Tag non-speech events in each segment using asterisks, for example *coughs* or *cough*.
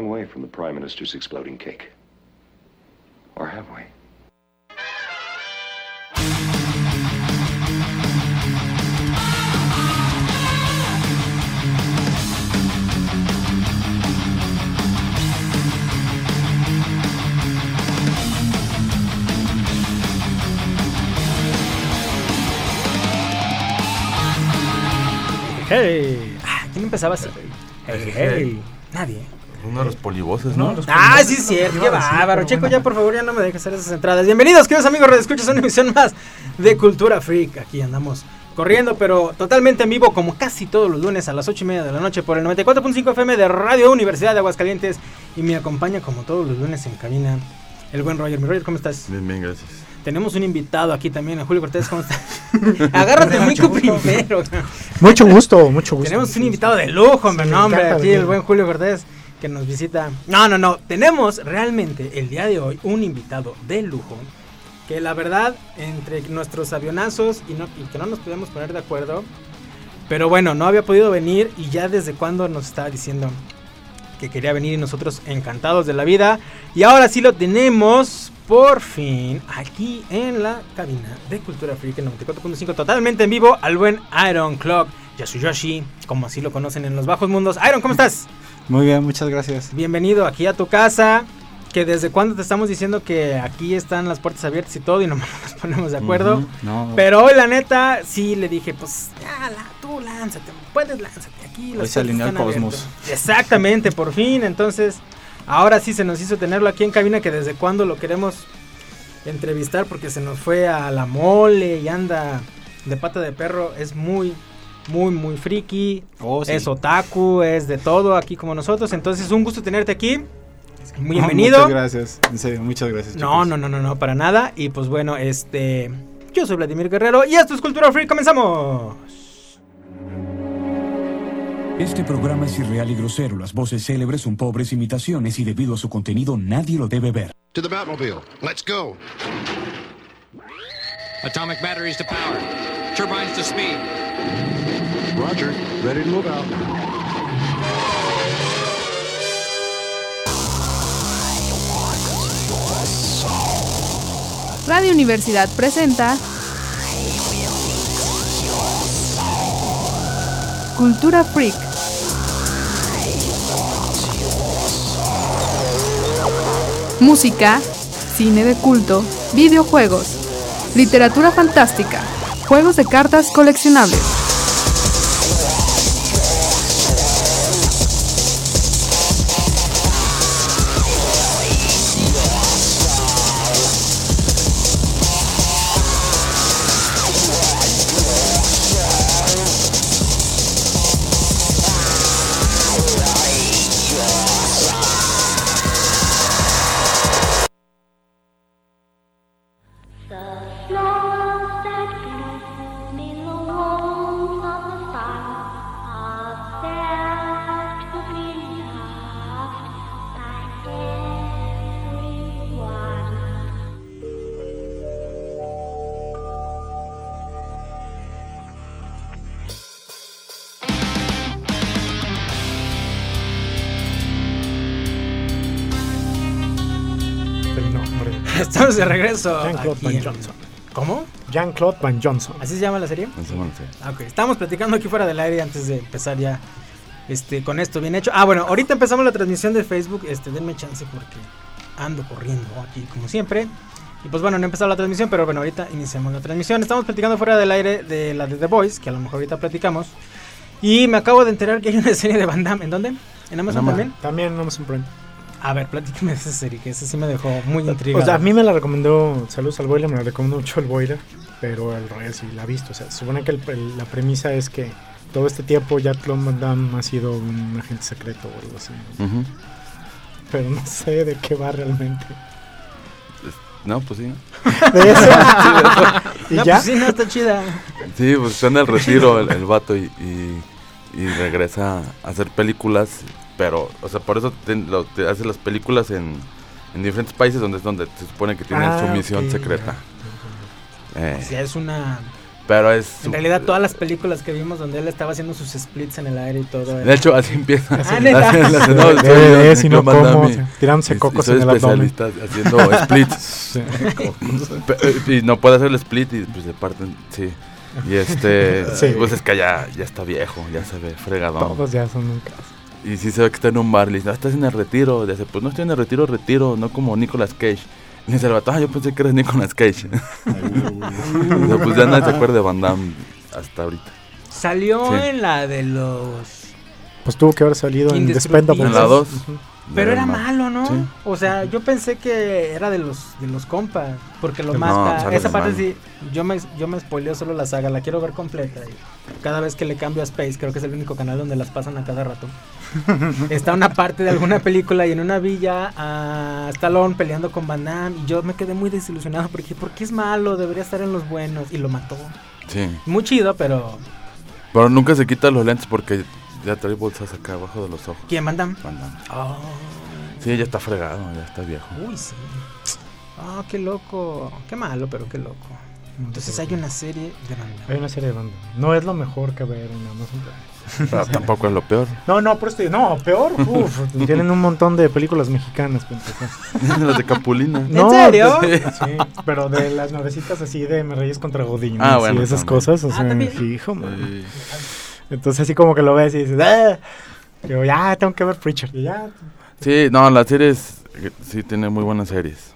long way from the Prime Minister's exploding cake. Or have we? Hey. Ah, ¿Quién empezaba así? Hey, hey. Nadie. Uno de los polivoces, ¿no? Ah, sí, es cierto. Qué bárbaro. Checo, ya por favor, ya no me dejes hacer esas entradas. Bienvenidos, queridos amigos. Escuchas una emisión más de Cultura Freak. Aquí andamos corriendo, pero totalmente en vivo, como casi todos los lunes a las 8 y media de la noche por el 94.5 FM de Radio Universidad de Aguascalientes. Y me acompaña, como todos los lunes en cabina, el buen Roger. Mi Roger, ¿cómo estás? Bien, bien, gracias. Tenemos un invitado aquí también, a Julio Cortés, ¿cómo estás? *laughs* Agárrate el mico primero. Mucho gusto, mucho gusto. Tenemos un invitado de lujo, hombre, Sí, no, hombre, me encanta aquí el buen Julio Cortés que nos visita. No, no, no, tenemos realmente el día de hoy un invitado de lujo que la verdad entre nuestros avionazos y, no, y que no nos podíamos poner de acuerdo, pero bueno, no había podido venir y ya desde cuando nos estaba diciendo que quería venir y nosotros encantados de la vida. Y ahora sí lo tenemos por fin aquí en la cabina de Cultura Freak en 94.5 totalmente en vivo al buen Iron Clock Yasuyoshi, como así lo conocen en los bajos mundos. Iron, ¿cómo estás? *laughs* Muy bien, muchas gracias. Bienvenido aquí a tu casa. Que desde cuando te estamos diciendo que aquí están las puertas abiertas y todo y nomás no *laughs* nos ponemos de acuerdo. No, Pero hoy la neta sí le dije, pues ya, la, tú lánzate, puedes lánzate aquí. Hoy se alineó el cosmos. abiertas". Exactamente, por fin. Entonces, ahora sí se nos hizo tenerlo aquí en cabina que desde cuando lo queremos entrevistar porque se nos fue a la mole y anda de pata de perro. Es muy, muy, muy friki. Oh, sí. Es otaku, es de todo aquí como nosotros. Entonces, un gusto tenerte aquí. No, Bienvenido. Muchas gracias, en serio, muchas gracias. No, no, no, no, no, para nada. Y pues bueno, este. Yo soy Vladimir Guerrero y esto es Cultura Free. Comenzamos. Este programa es irreal y grosero. Las voces célebres son pobres imitaciones y debido a su contenido nadie lo debe ver. To the Batmobile. Let's go. Atomic batteries to power. Turbines to speed. Roger. Ready to move out. Radio Universidad presenta Cultura Freak. Música, cine de culto, videojuegos, literatura fantástica, juegos de cartas coleccionables. Estamos de regreso. Jean-Claude Van en- Johnson. ¿Cómo? Jean-Claude Van Johnson. ¿Así se llama la serie? No sé, bueno, sí. Ah, Ok, estamos platicando aquí fuera del aire antes de empezar ya este, con esto bien hecho. Ah, bueno, ahorita empezamos la transmisión de Facebook. Este, denme chance porque ando corriendo aquí como siempre. Y pues bueno, no he empezado la transmisión, pero bueno, ahorita iniciamos la transmisión. Estamos platicando fuera del aire de la de The Voice, que a lo mejor ahorita platicamos. Y me acabo de enterar que hay una serie de Van Damme. ¿En dónde? ¿En Amazon Amazon. también? También en Amazon Prime. A ver, platícame de esa serie, que esa sí me dejó muy intrigado. O sea, a mí me la recomendó, saludos al boiler, me la recomendó mucho el boiler, pero el Royal sí la ha visto. O sea, se supone que el- el- la premisa es que todo este tiempo Jack Claude Van Damme ha sido un agente secreto o algo así. Pero no sé de qué va realmente. No, pues sí. *laughs* ¿no? De eso. y no, ya. pues sí, no, está chida. Sí, pues está en el retiro el, el vato y, y, y regresa a hacer películas, pero, o sea, por eso te, lo- te hace las películas en, en diferentes países donde es donde se supone que tienen Ah, su misión ok, secreta. Eh, O sea, es una Pero es... En realidad todas las películas que vimos donde él estaba haciendo sus splits en el aire y todo. De hecho, así empieza. Tirándose Y- y cocos soy en el abdomen. especialista haciendo *laughs* splits. Pe- Y no puede hacer el split y pues se parten, sí. Y este, Sí. pues es que ya, ya está viejo, ya se ve fregadón. Todos ya son un caso. Y sí se ve que está en un bar, le dice, "Ah, estás en el retiro. Le dice, pues no estoy en el retiro, retiro, no como Nicolas Cage. Y le dice el vato, ah, yo pensé que eres Nicolas Cage. *laughs* O sea, pues ya nadie se acuerda de Van Damme hasta ahorita. Salió Sí. en la de los... Pues tuvo que haber salido en. Despendables. En la 2. Pero era malo, ¿no? Sí. O sea, yo pensé que era de los de los compas, porque lo No, mata. sale Esa parte sí, yo me yo me spoileo solo la saga, la quiero ver completa. y cada vez que le cambio a Space, creo que es el único canal donde las pasan a cada rato. *laughs* Está una parte de alguna película y en una villa a Stallone peleando con Van Damme y yo me quedé muy desilusionado porque ¿por qué es malo? Debería estar en los buenos y lo mató. Sí. Muy chido, pero Pero nunca se quita los lentes porque ya trae bolsas acá abajo de los ojos. ¿quién Van Damme? Van Damme. Oh, Sí, ya está fregado, ya está viejo. uy, sí. Ah, qué loco. Qué malo, pero qué loco. Entonces hay una serie de Van Damme. Hay una serie de banda. No es lo mejor que ver en Amazon Prime. Pero tampoco es lo peor. No, no, por esto no, peor. Uf, *laughs* tienen un montón de películas mexicanas. empezar. *laughs* Las de Capulina. No, serio? pues, sí, pero de las nuevecitas así de Me Reyes contra Godín. Ah, bueno, Y esas también. cosas, o Ah, sea, también. fijo, man. Sí. Entonces así como que lo ves y dices, ¡ah! Yo ya tengo que ver Preacher. Y ya. Sí, no, la serie es, sí tiene muy buenas series.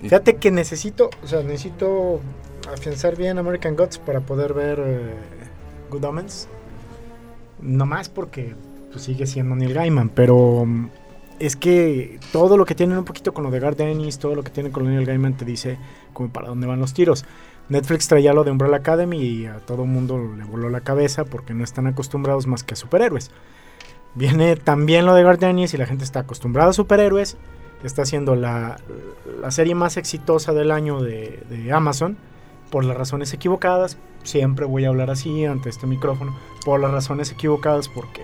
Fíjate que necesito, o sea, necesito afianzar bien American Gods para poder ver eh, Good Omens. No más porque pues, sigue siendo Neil Gaiman, pero mm, es que todo lo que tienen un poquito con lo de Garth Ennis, todo lo que tienen con Neil Gaiman te dice como para dónde van los tiros. Netflix traía lo de Umbrella Academy y a todo mundo le voló la cabeza porque no están acostumbrados más que a superhéroes. Viene también lo de Ennis y la gente está acostumbrada a superhéroes. Está siendo la, la serie más exitosa del año de, Amazon por las razones equivocadas. Siempre voy a hablar así ante este micrófono. Por las razones equivocadas porque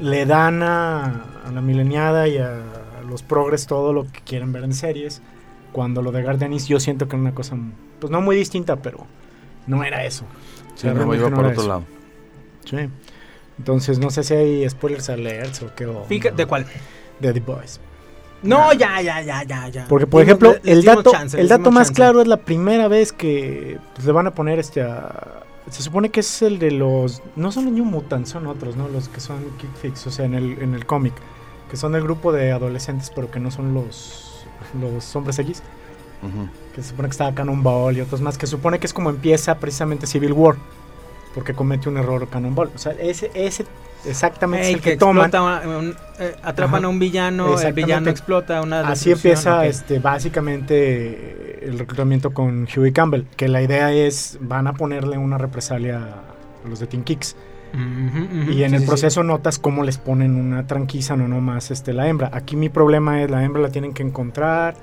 le dan a, la mileniada y a los progres todo lo que quieren ver en series. Cuando lo de Gardenis yo siento que era una cosa, pues no muy distinta, pero no era eso. Sí, O sea, no, iba no por otro eso. lado. Sí. Entonces no sé si hay spoilers alerts o qué. o- ¿De cuál? De The Boys. No, ya, ya, ya, ya, ya. Porque, por Dimos- ejemplo, le- el dato, chance, el dato más chance. claro es la primera vez que pues, le van a poner este a- Se supone que es el de los... No son los New Mutants, son otros, ¿no? Los que son Kick Fix, o sea, en el, en el cómic. Que son el grupo de adolescentes, pero que no son los, los hombres X. Que se supone que está Cannonball y otros más. Que supone que es como empieza precisamente Civil War. Porque comete un error Cannonball. O sea, ese, ese exactamente es el que que, toman. un- eh, atrapan Ajá. a un villano, el villano explota una Así empieza este, básicamente el reclutamiento con Huey Campbell, que la idea es van a ponerle una represalia a los de Teen Kicks. Y en sí, el sí, proceso notas cómo les ponen una tranquiza, no nomás este, la hembra. Aquí mi problema es la hembra la tienen que encontrar.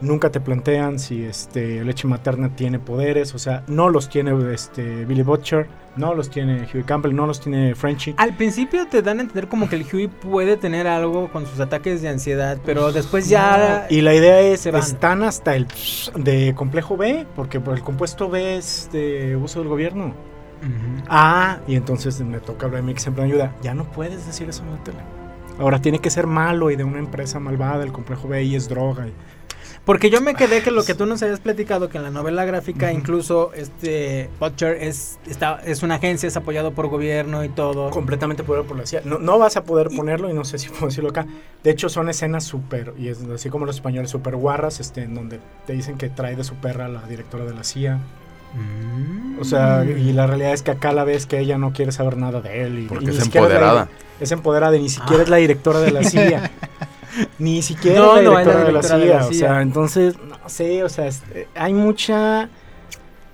Nunca te plantean si este, leche materna tiene poderes. O sea, no los tiene este, Billy Butcher, no los tiene Huey Campbell, no los tiene Frenchy. Al principio te dan a entender como que el Huey puede tener algo con sus ataques de ansiedad, pero después ya... Y la idea es, se van. están hasta el de complejo B, porque por el compuesto B es de uso del gobierno. Ah, y entonces me toca hablar de mí que siempre me ayuda. Ya no puedes decir eso en la tele. Ahora tiene que ser malo y de una empresa malvada, el complejo B y es droga. y- Porque yo me quedé que lo que tú nos habías platicado, que en la novela gráfica incluso este Butcher es, está, es una agencia, es apoyado por gobierno y todo. completamente poder por la CIA. No, no vas a poder ponerlo y no sé si *laughs* puedo decirlo acá. De hecho, son escenas súper, y es así como los españoles, súper guarras, este, en donde te dicen que trae de su perra a la directora de la CIA. Mm. O sea, y la realidad es que acá la ves que ella no quiere saber nada de él. Y, Porque y ni es empoderada. Es empoderada y ni siquiera Ah. es la directora de la *laughs* CIA. ni siquiera No, es la no es la directora, de, la directora CIA. de la O sea, entonces, no sé, o sea, es- eh, hay mucha...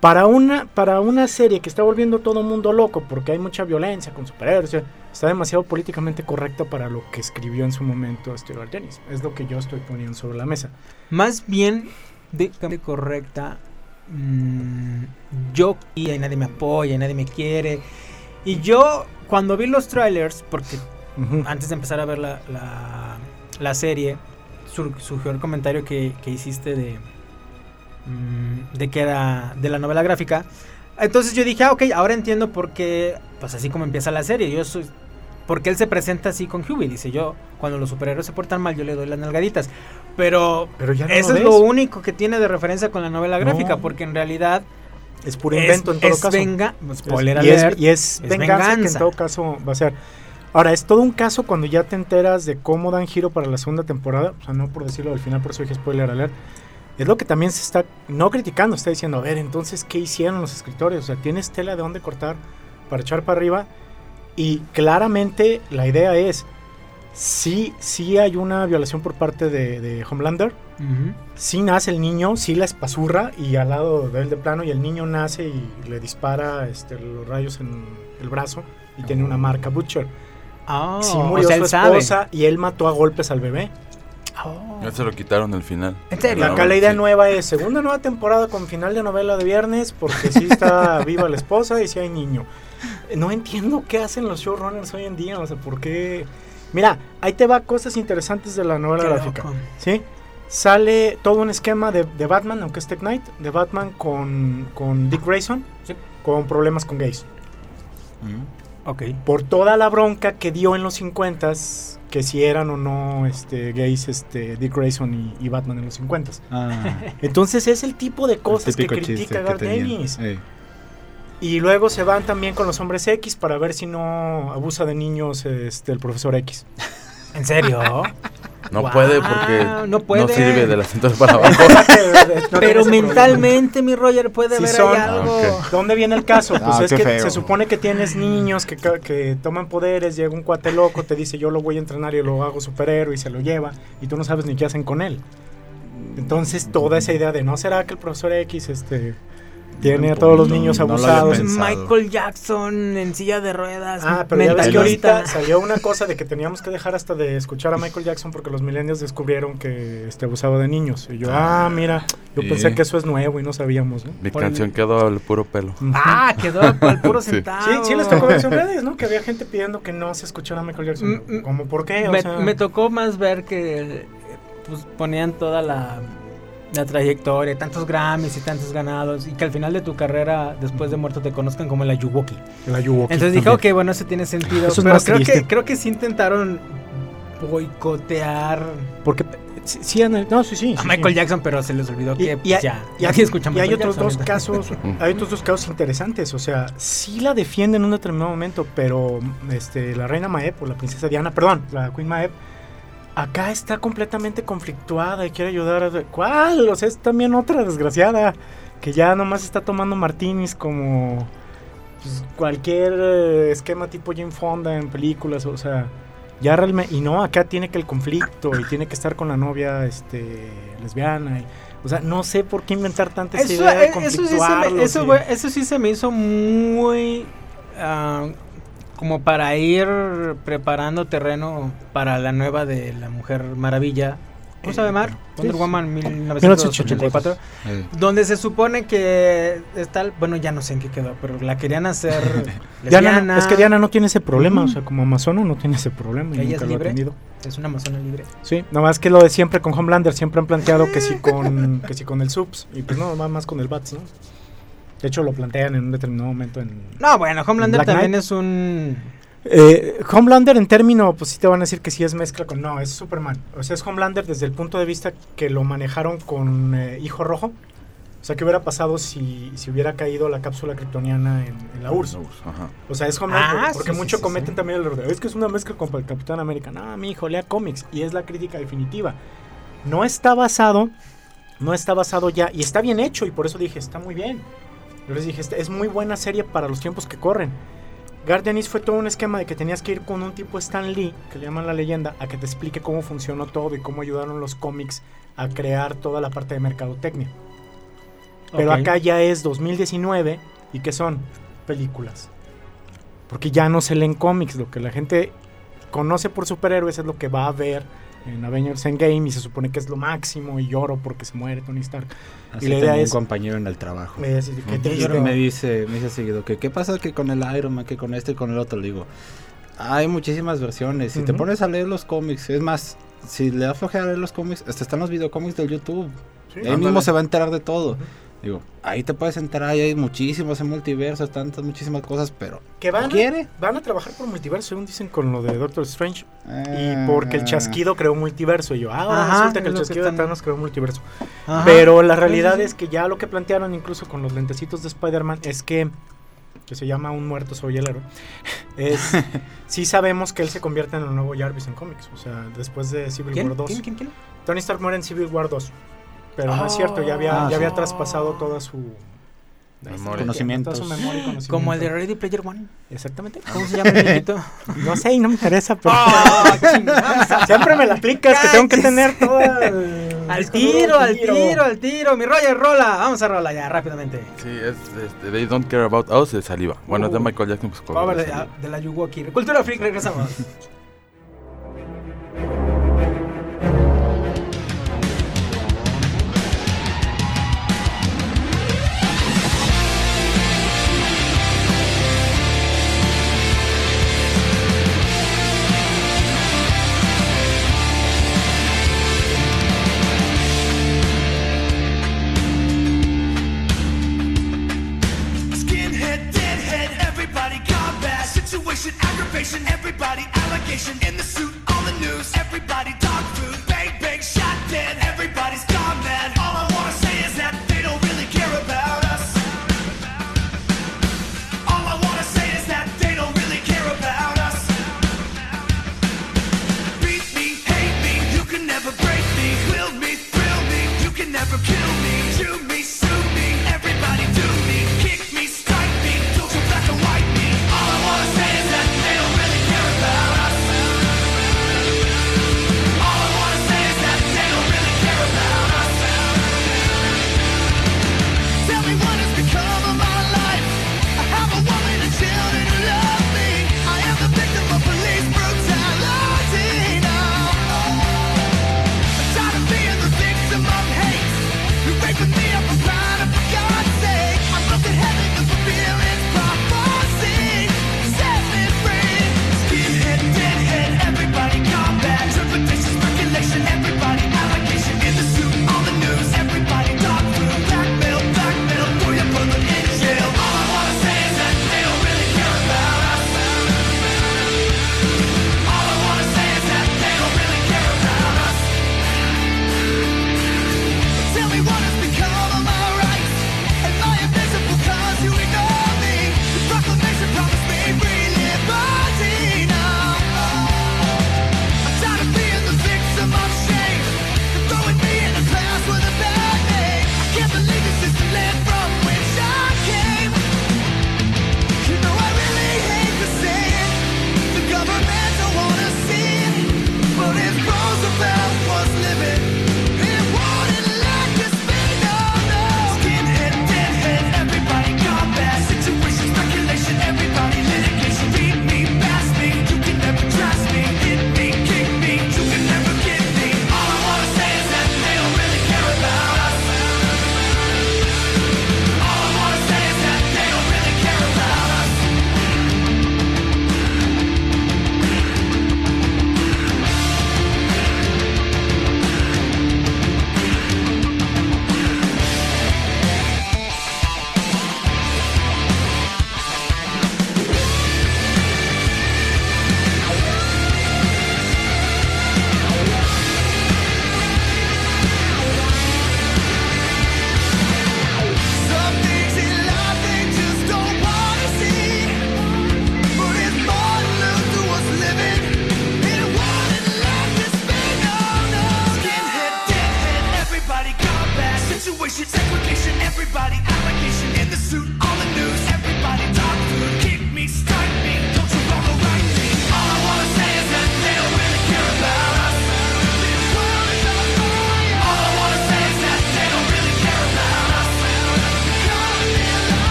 Para una, para una serie que está volviendo todo el mundo loco porque hay mucha violencia con superhéroes, o sea, está demasiado políticamente correcta para lo que escribió en su momento Stuart Dennis. Es lo que yo estoy poniendo sobre la mesa. Más bien de correcta. Mm, yo y nadie me apoya, y nadie me quiere. Y yo cuando vi los trailers, porque antes de empezar a ver la, la, la serie, sur- surgió el comentario que, que hiciste de, mm, de que era de la novela gráfica. Entonces yo dije, ah, ok, ahora entiendo por qué, pues así como empieza la serie. Yo soy, porque él se presenta así con Huey. Dice yo, cuando los superhéroes se portan mal, yo le doy las nalgaditas. Pero, Pero ya no eso lo es lo único que tiene de referencia con la novela gráfica, No. porque en realidad Es puro invento en todo es caso. venga- spoiler y, es, alert, y es es venganza, que en venganza. todo caso va a ser. Ahora, es todo un caso cuando ya te enteras de cómo dan giro para la segunda temporada. O sea, no por decirlo al final, por eso dije spoiler alert. Es lo que también se está, no criticando, está diciendo, a ver, entonces, ¿qué hicieron los escritores? O sea, tienes tela de dónde cortar para echar para arriba. Y claramente la idea es, sí, sí hay una violación por parte de, de Homelander. Ujú. Sí nace el niño, sí la espazurra y al lado de él de plano y el niño nace y le dispara este, los rayos en el brazo y tiene una marca Butcher. Ah, sí o murió sea, su sabe. esposa y él mató a golpes al bebé. Oh. Ya se lo quitaron al final. ¿En serio? Y acá la idea nueva es segunda nueva temporada con final de novela de viernes porque sí está *laughs* viva la esposa y sí hay niño. No entiendo qué hacen los showrunners hoy en día, o sea, por qué... Mira, ahí te va cosas interesantes de la novela Qué gráfica. loco. ¿sí? Sale todo un esquema de, de Batman, aunque es Tech Knight, de Batman con, con Dick Grayson, Sí. con problemas con gays. Ok. Por toda la bronca que dio en los 50 que si eran o no este, gays este, Dick Grayson y, y Batman en los 50 Ah, Entonces es el tipo de cosas que critica Garth. Y luego se van también con los hombres X para ver si no abusa de niños este, el profesor X. ¿En serio? No puede porque no no, puede. sirve de la cintura para *laughs* abajo. No Pero mentalmente, mi Roger, puede Sí haber son. ahí algo. Ah. ¿Dónde viene el caso? Pues Ah, es que feo. se supone que tienes niños que, que toman poderes, llega un cuate loco, te dice yo lo voy a entrenar y lo hago superhéroe y se lo lleva y tú no sabes ni qué hacen con él. Entonces toda esa idea de no será que el profesor X este tiene a todos los No, niños no lo había abusados. Michael Jackson en silla de ruedas. Ah, pero ya ves que ahorita salió una cosa de que teníamos que dejar hasta de escuchar a Michael Jackson porque los millennials descubrieron que este abusaba de niños. Y yo, ah, mira, yo Sí. pensé que eso es nuevo y no sabíamos, ¿no? Mi Por canción el- quedó al puro pelo. Ah, quedó al puro *laughs* centavo. Sí, sí les tocó ver en redes, ¿no? Que había gente pidiendo que no se escuchara a Michael Jackson. Mm, mm. ¿Cómo por qué? O Me, sea, me tocó más ver que pues, ponían toda la, la trayectoria, tantos Grammys y tantos ganados, y que al final de tu carrera, después de muerto, te conozcan como la Yuwoki. la Yuwoki Entonces dije, también. ok, bueno, eso tiene sentido. Eso es pero más creo triste. que, creo que sí intentaron boicotear Porque sí, sí, no, sí, sí. a Michael sí. Jackson, pero se les olvidó que Y, pues, y ya, y y hay otros Jackson dos casos, *laughs* hay otros dos casos interesantes, o sea, sí la defienden en un determinado momento, pero este la reina Maeb o la princesa Diana, perdón, la Queen Maeb acá está completamente conflictuada y quiere ayudar a ¿Cuál? O sea, es también otra desgraciada que ya nomás está tomando martinis como pues, cualquier eh, esquema tipo Jane Fonda en películas, o sea, ya realmente y no, acá tiene que el conflicto y tiene que estar con la novia este lesbiana y o sea, no sé por qué inventar tanta esa Eso, idea de eh, eso, sí se me, eso, y- eso sí se me hizo muy ah, como para ir preparando terreno para la nueva de la Mujer Maravilla. ¿Cómo se llama? Mar? Wonder. Woman 1984. Ey. Donde se supone que está, bueno, ya no sé en qué quedó, pero la querían hacer *laughs* Diana, es que Diana no tiene ese problema, o sea, como amazona no tiene ese problema y Ella nunca es lo ha libre. tenido. es una amazona libre. Sí, nada más que lo de siempre con Homelander, siempre han planteado que sí con que sí con el Subs y pues no, más con el Bats, ¿no? De hecho lo plantean en un determinado momento en No, bueno, Homelander Black también Knight. es un Eh, Homelander en término, pues sí te van a decir que sí es mezcla con... No, es Superman. O sea, es Homelander desde el punto de vista que lo manejaron con eh, Hijo Rojo. O sea, ¿qué hubiera pasado si, si hubiera caído la cápsula kryptoniana en, en la URSS? Ajá. O sea, es Homelander, Ah, porque sí, sí, mucho sí, cometen sí. también el error de, Es que es una mezcla con el Capitán América. No, mi hijo, lea cómics. Y es la crítica definitiva. No está basado, no está basado ya, y está bien hecho, y por eso dije, está muy bien. Yo les dije, "Este- es muy buena serie para los tiempos que corren. Guardianis fue todo un esquema de que tenías que ir con un tipo Stan Lee, que le llaman la leyenda, a que te explique cómo funcionó todo y cómo ayudaron los cómics a crear toda la parte de mercadotecnia. Pero acá ya es 2019 y que son películas. Porque ya no se leen cómics, lo que la gente conoce por superhéroes es lo que va a ver en Avengers Endgame y se supone que es lo máximo y lloro porque se muere Tony Stark. Así y la tengo idea un es compañero en el trabajo. me dice, "Qué Y triste". me dice, me dice seguido que qué pasa que con el Iron Man, que con este y con el otro, le digo, hay muchísimas versiones, si te Ujú. pones a leer los cómics, es más, si le da flojera leer los cómics, hasta están los videocómics del YouTube, Él Ándale. mismo se va a enterar de todo. Digo, ahí te puedes enterar, ahí hay muchísimos en multiversos, tantas, muchísimas cosas, pero Que van, ¿no quiere? van a trabajar por multiverso, según dicen con lo de Doctor Strange. Ah. Y porque el chasquido creó multiverso. Y yo, ah, ahora Ajá, resulta que el lo que chasquido de están- Thanos creó multiverso. Ajá. Pero la realidad Sí, sí, es que ya lo que plantearon incluso con los lentecitos de Spider-Man es que, que se llama Un muerto soy el héroe, *laughs* es, *laughs* sí sabemos que él se convierte en el nuevo Jarvis en cómics. O sea, después de Civil ¿Quién? War 2. ¿Quién? ¿Quién? ¿Quién? Tony Stark muere en Civil War 2. Pero no es Oh. cierto, ya había, Ah, ya sí. había traspasado toda su... Memoria. Conocimientos. toda su memoria y conocimiento. Como el de Ready Player One. Exactamente. ¿Cómo se llama el viejito? *laughs* No sé y no me interesa, pero... ¡Ah, *laughs* chingada! Siempre me la aplicas, que tengo que tener toda... el Al tiro, al tiro, al tiro. Mi Roger, rola. Vamos a rola ya, rápidamente. Sí, es este, They Don't Care About Us de Saliva. Bueno, es de Uh. Michael Jackson, pues de de, la Yuwoki. Cultura Freak, regresamos. *laughs* situation, aggravation, everybody, allegation in the suit, all the news, everybody.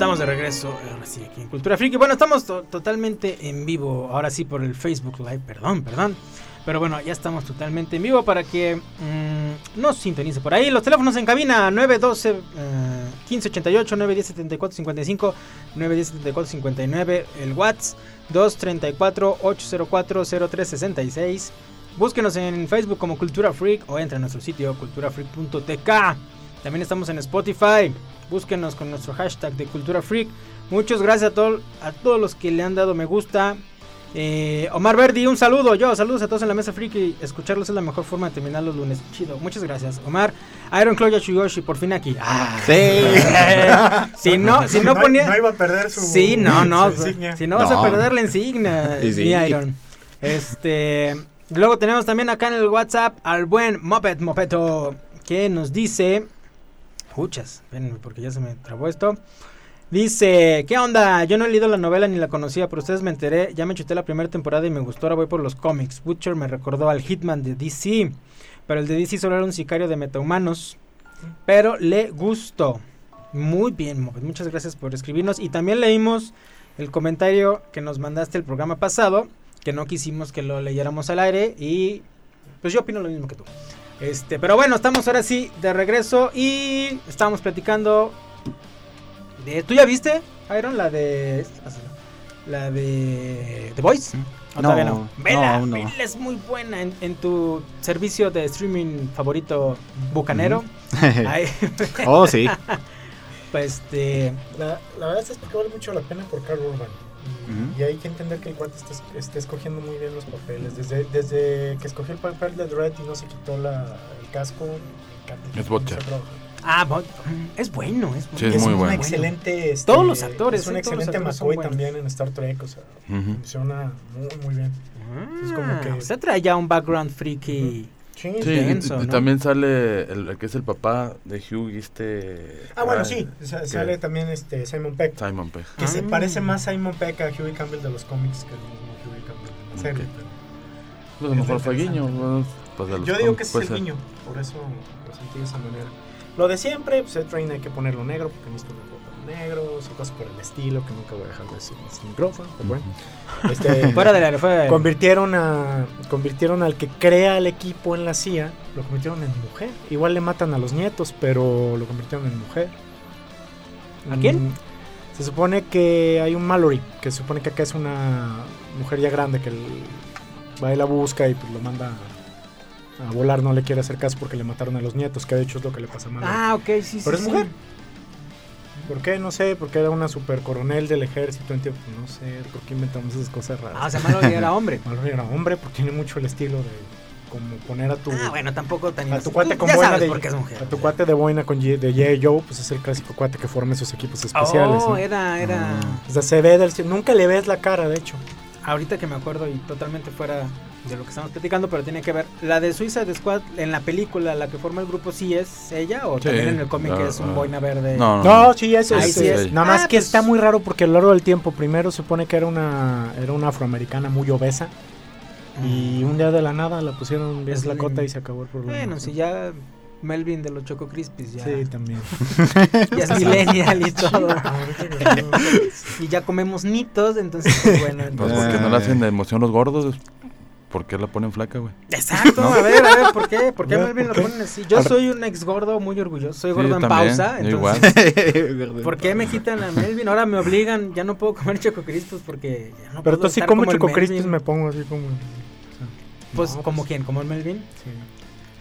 Estamos de regreso, ahora sí, aquí en Cultura Friki. Bueno, estamos to- totalmente en vivo, ahora sí por el Facebook Live, perdón, perdón. Pero bueno, ya estamos totalmente en vivo para que mm, nos sintonice por ahí. Los teléfonos en cabina 912 eh, 1588 910 74 55 910 74 59 el WhatsApp 234 804 0366 Búsquenos en Facebook como Cultura Freak o entra a nuestro sitio culturafreak.tk. También estamos en Spotify. Búsquenos con nuestro hashtag de Cultura Freak. Muchas gracias a, todo- a todos los que le han dado me gusta. Eh, Omar Verdi, un saludo. Yo, saludos a todos en la mesa Freak. Escucharlos es la mejor forma de terminar los lunes. Chido, muchas gracias. Omar, Iron Claw Yashuyoshi, por fin aquí. Ah. *laughs* *laughs* si no, si no ponía. No iba a perder su. Sí, no, no. su insignia. Si no vas a No. perder la insignia, *laughs* Y sí. mi Iron. Este. Luego tenemos también acá en el WhatsApp al buen Moped Mopeto que nos dice. Escuchas, espérenme porque ya se me trabó esto. Dice, ¿qué onda? Yo no he leído la novela ni la conocía, pero ustedes me enteré, ya me chuté la primera temporada y me gustó, ahora voy por los cómics. Butcher me recordó al Hitman de DC, pero el de DC solo era un sicario de metahumanos, pero le gustó. Muy bien, Moped, muchas gracias por escribirnos y también leímos el comentario que nos mandaste el programa pasado, que no quisimos que lo leyéramos al aire y pues yo opino lo mismo que tú. Este, pero bueno, estamos ahora sí de regreso y estamos platicando de ¿Tú ya viste, Iron, la de la de The Voice? ¿O No, todavía no? no, Vela, aún no. vela, es muy buena en, en tu servicio de streaming favorito bucanero. Ahí- *laughs* oh, sí. *laughs* pues este La, la verdad es que vale mucho la pena por Carl Urban. Y, Ujú. y hay que entender que el cuate está, es- está escogiendo muy bien los papeles. Desde, desde que escogió el papel de Dredd y no se quitó la, el casco. Es Butcher. Ah, bu- es bueno, es Sí, bueno. es muy un bueno. excelente. este, Todos los actores, Es un sí, todos los excelente actores son McCoy también en Star Trek. O sea, Ujú. funciona muy, muy bien. Es como Ah, que- Usted trae ya un background freaky. Sí, Sí, denso, y- y ¿no? también sale el, el que es el papá de Hugh, este... Ah, bueno, sí. que- Sale también este Simon Peck. Simon Pegg. Que se Ah. parece más a Simon Peck a Huey Campbell de los cómics que el mismo Huey Campbell de la serie. Pues a lo mejor Es fue Guiño. bueno, pues de los Yo digo cómics que ese es el ser. guiño, por eso lo sentí de esa manera. Lo de siempre, pues Train hay que ponerlo negro porque necesito una ropa negro, o cosas por el estilo que nunca voy a dejar de decir en este micrófono. pero bueno. Este, *laughs* Fuera fuera del aire. convirtieron a convirtieron al que crea el equipo en la CIA, lo convirtieron en mujer. Igual le matan a los nietos, pero lo convirtieron en mujer. ¿A quién? Mm, Se supone que hay un Mallory, que se supone que acá es una mujer ya grande que el- va y la busca y pues lo manda a, volar, no le quiere hacer caso porque le mataron a los nietos, que de hecho es lo que le pasa a Mallory. Ah, ok, sí, sí. Pero es sí. ¿Por qué? No sé, porque era una super coronel del ejército, entiendo, pues, no sé, ¿por qué inventamos esas cosas raras? Ah, o sea, Mallory era hombre. *laughs* Mallory era hombre porque tiene mucho el estilo de como poner a tu Ah, bueno, tampoco tan a tu cuate con boina de mujer. a tu cuate de boina con G- de J. Joe, pues es el clásico cuate que forma esos equipos especiales. Oh, ¿no? era, era. O sea, se ve del nunca le ves la cara, de hecho. Ahorita que me acuerdo y totalmente fuera de lo que estamos platicando, pero tiene que ver. La de Suiza de Squad, en la película, la que forma el grupo, ¿sí es ella? ¿O Sí, también en el cómic es un ah. boina verde? No, no, No, no. sí, eso Ahí es, sí eh, es. Nada más Ah, que pues- está muy raro porque a lo largo del tiempo, primero se supone que era una, era una afroamericana muy obesa. Y un día de la nada la pusieron bien Es la cota y se acabó el problema. Bueno, si ya Melvin de los Choco Crispies ya, Sí, también. *laughs* ya es millennial y todo. *laughs* y ya comemos nitos, entonces, pues, bueno. Pues entonces- porque no Ah. le hacen de emoción los gordos. ¿Por qué la ponen flaca, güey? Exacto, a ver, a ver, ¿por qué? ¿Por qué Melvin ¿por lo ponen así? Yo soy un ex gordo muy orgulloso, soy Sí, gordo yo en también, pausa, yo entonces, *laughs* *laughs* ¿por qué me quitan a Melvin? Ahora me obligan, ya no puedo comer Choco Crispies porque ya no Pero puedo tú sí como el Choco Melvin. Crispies me pongo así como... Pues, No, ¿como pues, quién? ¿Como el Melvin? sí.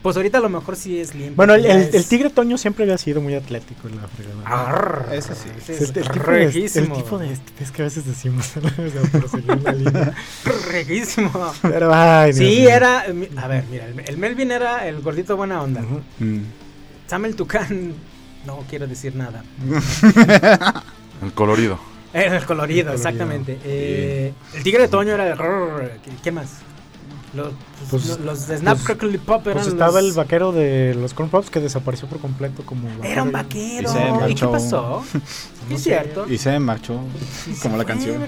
Pues ahorita a lo mejor sí es limpio. Bueno, el, el- es- el tigre Toño siempre había sido muy atlético en la fregada. Arr, Ese sí. ese Es el, tipo de, el tipo de es que a veces decimos *laughs* línea. *laughs* Reguísimo. Pero, ay, Sí, era. A ver, mira, el, el Melvin era el gordito buena onda. Ujú. Mm. Samuel Tucán, *laughs* no quiero decir nada. El colorido. Era el colorido, El colorido. exactamente. Eh, el tigre de Toño era el. rrr, ¿Qué, qué más? Los, Pues- los, los de Snap pues- Crackly Pop eran Pues estaba los- el vaquero de los Corn Pops que desapareció por completo como Era un vaquero. Y se ¿Y qué marchó. pasó? *laughs* No es cierto. Y se marchó, se como la fue, canción.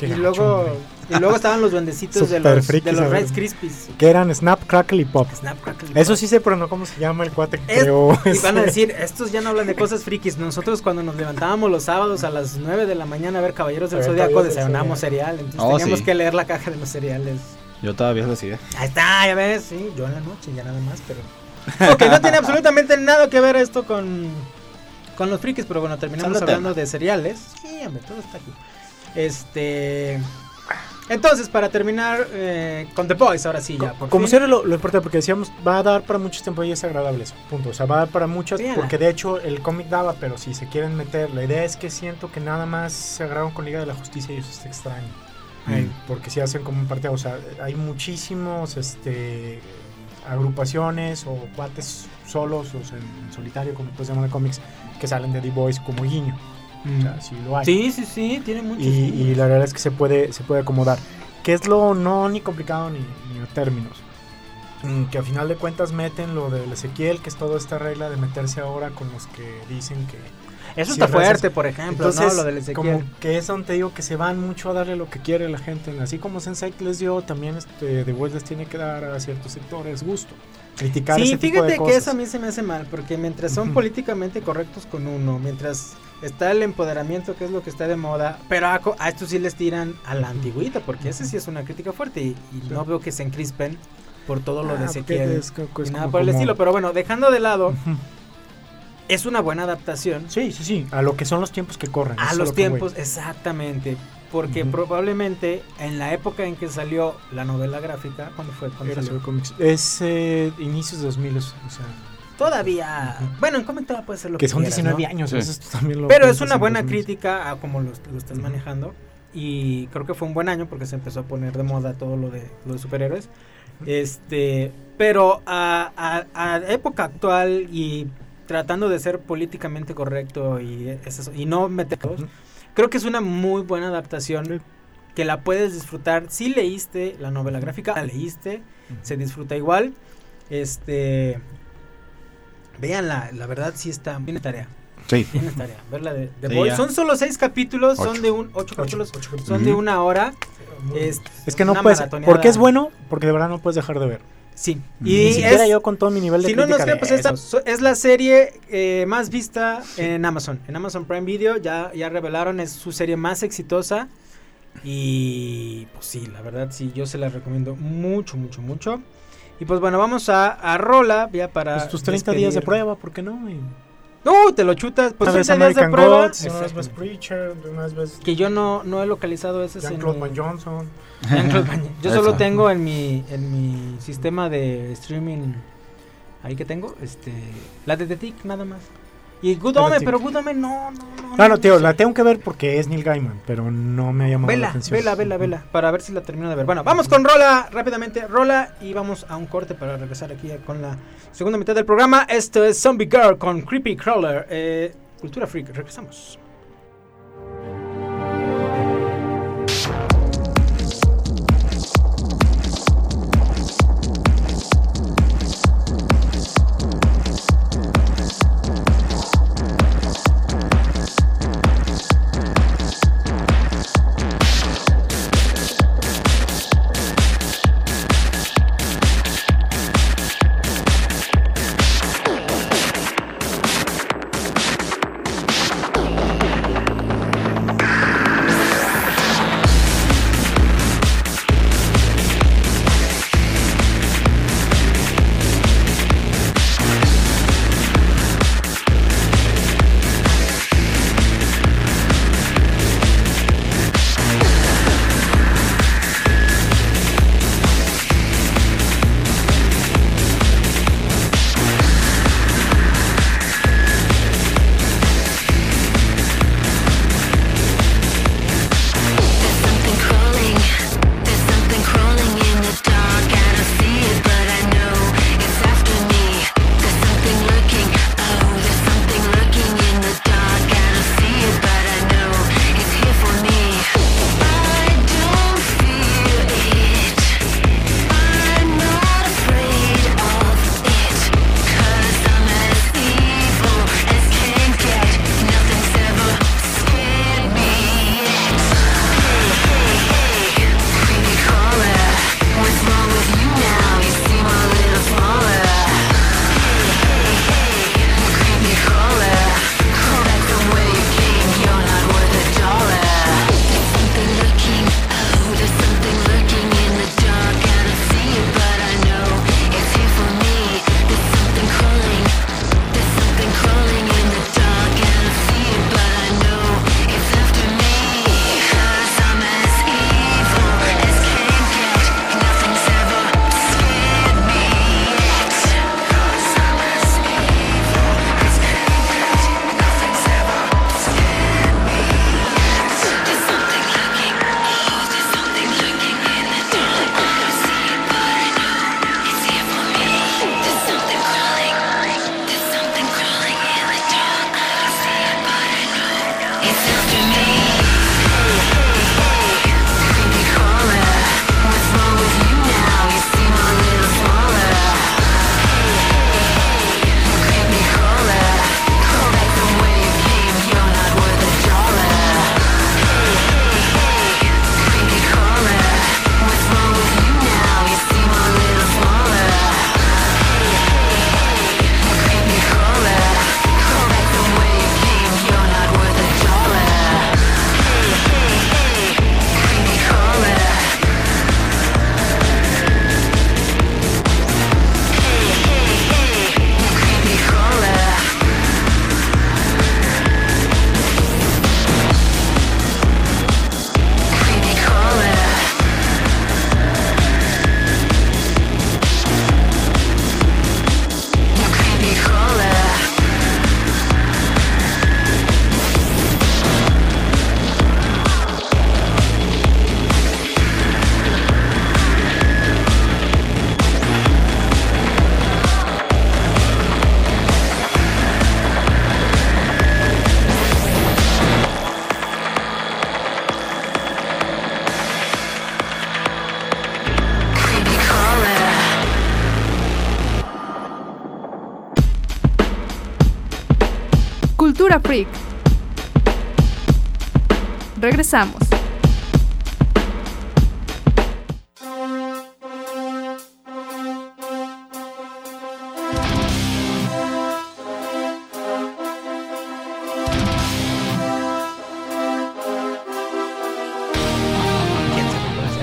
y luego y luego estaban los duendecitos de los, de los. Rice Krispies. Que eran Snap, Crackle y Pop. Snap, Crackle y Eso sí sé, pero no cómo se llama el cuate que Es- creó. y van a decir, estos ya no hablan de cosas frikis. Nosotros cuando nos levantábamos los sábados a las 9 de la mañana a ver Caballeros del desayunamos Zodiaco. cereal. Entonces Oh, teníamos sí. que leer la caja de los cereales. Yo todavía lo sigue. Ahí está, ya ves, sí, yo en la noche, ya nada más, pero... Ok, no tiene absolutamente nada que ver esto con, con los frikis, pero bueno, terminamos hablando de cereales. Sí, hombre, todo está aquí. Este... Entonces, para terminar eh, con The Boys, ahora sí, ya, por Como fin. si era lo, lo importante, porque decíamos, va a dar para mucho tiempo y es agradable eso, punto. O sea, va a dar para muchas, porque de hecho el cómic daba, pero si se quieren meter, la idea es que siento que nada más se agarraron con Liga de la Justicia y eso está extraño. Ay. Porque si hacen como un parte, o sea, hay muchísimos este, agrupaciones o cuates solos, o sea, en solitario, como puedes llamar de cómics, que salen de The Boys como guiño. O sea, sí lo hay. Sí, sí, sí, tiene muchos. y, y la verdad es que se puede, se puede acomodar. Que es lo no ni complicado ni, ni a términos. Mm, Que a final de cuentas meten lo del Ezequiel, que es toda esta regla de meterse ahora con los que dicen que... Eso está fuerte, por ejemplo, Entonces, ¿no? Lo del Ezequiel. como que es donde te digo que se van mucho a darle lo que quiere la gente. Así como Sensei les dio, también este, The Voice les tiene que dar a ciertos sectores gusto. Criticar Sí, ese tipo de fíjate que eso a mí se me hace mal, porque mientras son políticamente correctos con uno, mientras está el empoderamiento, que es lo que está de moda, pero a, a estos sí les tiran a la antigüita, porque ese sí es una crítica fuerte y, y no veo que se encrispen por todo lo Ah, de porque Ezequiel es y es nada por el estilo. Pero bueno, dejando de lado, es una buena adaptación Sí, sí, sí, a lo que son los tiempos que corren. a los lo tiempos, exactamente. Porque probablemente en la época en que salió la novela gráfica, ¿cuándo fue? ¿Cuándo Era salió? sobre cómics. Es eh, inicios de 2000, o sea, Todavía. Bueno, en cómic todavía puede ser lo que que son quieras, 19 ¿no? años. Sí. eso también lo Pero es una en buena 2000. crítica a cómo lo, lo estás manejando. Y creo que fue un buen año porque se empezó a poner de moda todo lo de los superhéroes. Este, pero a, a- a época actual y tratando de ser políticamente correcto y, es eso, y no meter creo que es una muy buena adaptación que la puedes disfrutar. Si leíste la novela gráfica, la leíste, se disfruta igual. Este, véanla, la verdad sí está bien tarea. Sí. Tiene tarea, verla de, Sí. Son solo seis capítulos, Ocho. son de un ocho capítulos, ocho son de una hora. Es, Es que no puedes. maratoneada. ¿Por qué es bueno? Porque de verdad no puedes dejar de ver. Sí. Ni Y siquiera es, yo con todo mi nivel de si no nos creen, pues esta es la serie eh, más vista en Amazon. En Amazon Prime Video ya, ya revelaron, es su serie más exitosa. Y pues sí, la verdad sí, yo se la recomiendo mucho, mucho, mucho. Y pues bueno, vamos a, a Rola, ya para... Pues tus 30 días de prueba, ¿por qué no? Y No, te lo chutas. Pues una vez 30 días de American prueba. Gods, una vez ves Exactamente. Preacher, una vez ves Que yo no, no he localizado ese Jean-Claude Van Johnson. Yo Eso. solo tengo en mi en mi sistema de streaming ahí que tengo, este la de The Tick nada más. Y Good La Omen, pero Good Omen no, no, no. No, no, tío, sé. la tengo que ver porque es Neil Gaiman, pero no me ha llamado la Vela, atención. vela, vela, vela, para ver si la termino de ver. Bueno, vamos con Rola rápidamente, Rola y vamos a un corte para regresar aquí con la segunda mitad del programa. Esto es Zombie Girl con Creepy Crawler, eh, Cultura Freak. Regresamos.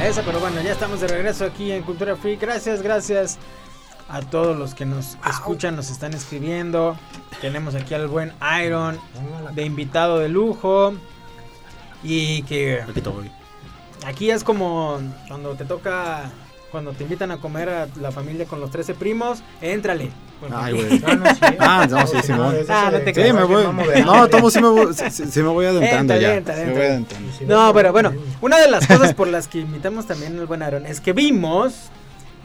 Esa? Pero bueno, ya estamos de regreso aquí en Cultura Freak. Gracias, gracias a todos los que nos escuchan, nos están escribiendo. Tenemos aquí al buen Iron de invitado de lujo. Y que Aquí estoy. aquí es como cuando te toca, cuando te invitan a comer a la familia con los 13 primos, éntrale. Bueno, Ay, güey. Ah, no, sí. Ah, no, sí, Ah, no te que Sí, me voy. No, tomo, sí me voy, sí, sí- sí me voy adentrando Entra, ya. Sí me voy adentrando. Sí, No, pero bueno, una de las cosas por las que invitamos también al buen Aaron es que vimos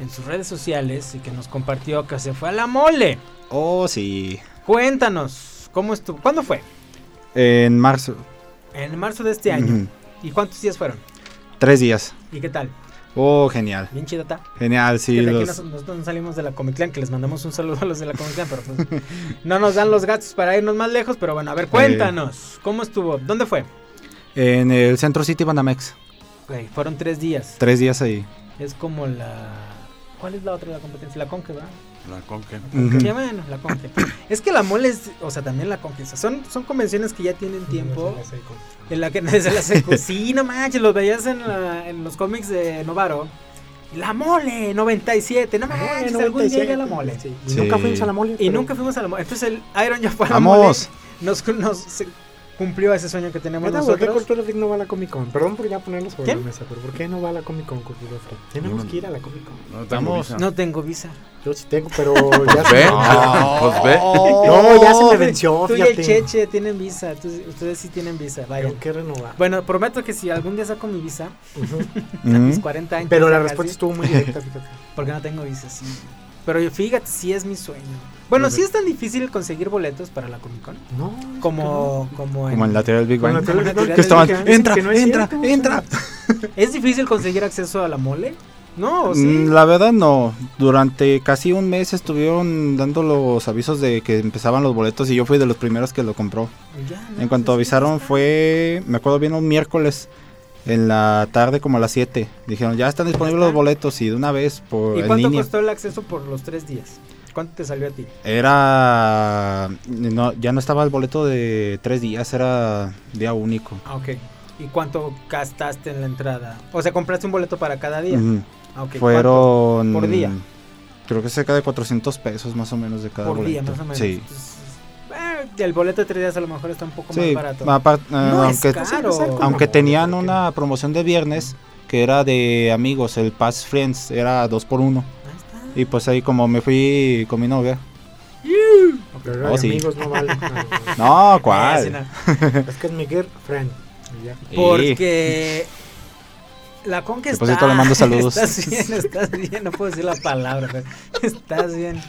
en sus redes sociales y que nos compartió que se fue a la mole. Oh, sí. Cuéntanos, ¿cómo estuvo? ¿Cuándo fue? En marzo. En marzo de este año. ¿Y cuántos días fueron? Tres días. ¿Y qué tal? Oh, genial. Bien está. Genial, sí. Aquí los- nos- nosotros no salimos de la Comic Clan, que les mandamos un saludo a los de la Comic Clan, pero pues *laughs* no nos dan los gatos para irnos más lejos. Pero bueno, a ver, cuéntanos, ¿cómo estuvo? ¿Dónde fue? En el Centro City Banamex. Ok, fueron tres días. Tres días ahí. Es como la... ¿Cuál es la otra de la competencia? La Conque, ¿verdad? La conque. Ujú. Sí, bueno, la Conque. es que la mole es, o sea, también la Conque. o sea, son, son convenciones que ya tienen tiempo. En la que *laughs* desde la secu. Sí, no manches, los veías en, la- en los cómics de Novaro. La mole, 97. No manches, algún día ya la mole. Sí. Y Sí. Nunca fuimos a la mole. Y pero- nunca fuimos a la mole. Entonces el Iron ya fue a la Vamos. mole. Nos, nos cumplió ese sueño que tenemos Neta, ¿Por qué nosotros. Cultura Freak no va a la Comic Con? Perdón por ya ponerlo sobre ¿Quién? la mesa, pero ¿por qué no va a la Comic Con Cultura Freak? Tenemos No. que ir a la Comic Con. No visa. No tengo visa. Yo sí tengo, pero *laughs* ya se ¿Ve? me Pues ve. No, ya se me venció, Tú y el fíjate. Cheche tienen visa. tú- ustedes sí tienen visa. Tengo que renovar. Bueno, prometo que si algún día saco mi visa, Ujú. *laughs* a mis Ujú. 40 años. Pero la ya respuesta casi, estuvo muy directa, fíjate. Porque no tengo visa, sí. Pero fíjate, sí es mi sueño. Bueno, sí es tan difícil conseguir boletos para la Comic Con. No. Como, como, Como en la teoría del Big Bang. Que estaban, entra, que no es entra, cierto, entra. *laughs* ¿Es difícil conseguir acceso a la mole? No, ¿o sí. Mm, La verdad no. Durante casi un mes estuvieron dando los avisos de que empezaban los boletos y yo fui de los primeros que lo compró. Ya, no, En cuanto pues, avisaron fue, me acuerdo bien, un miércoles en la tarde como a las 7. Dijeron, ya están disponibles los boletos y de una vez por ¿Y en cuánto línea. costó el acceso por los tres días? ¿Cuánto te salió a ti? Era, no, ya no estaba el boleto de tres días, era día único. Ah, ok. ¿Y cuánto gastaste en la entrada? O sea, compraste un boleto para cada día. Ah. Fueron... Por día. Creo que cerca de 400 pesos más o menos de cada Por boleto. día, más o menos. Sí. Entonces, el boleto de tres días a lo mejor está un poco Sí, más barato. eh, no aunque, es caro. aunque tenían una promoción de viernes que era de amigos, el Pass Friends, era dos por uno. Ahí está. Y pues ahí como me fui con mi novia. Pero Oh, sí. amigos no vale. *laughs* No, Eh, ¿cuál? no. es que es mi girlfriend. Porque la conquista. Deposito le mando saludos. *laughs* Estás bien, estás bien. No puedo decir la palabra, pero estás bien.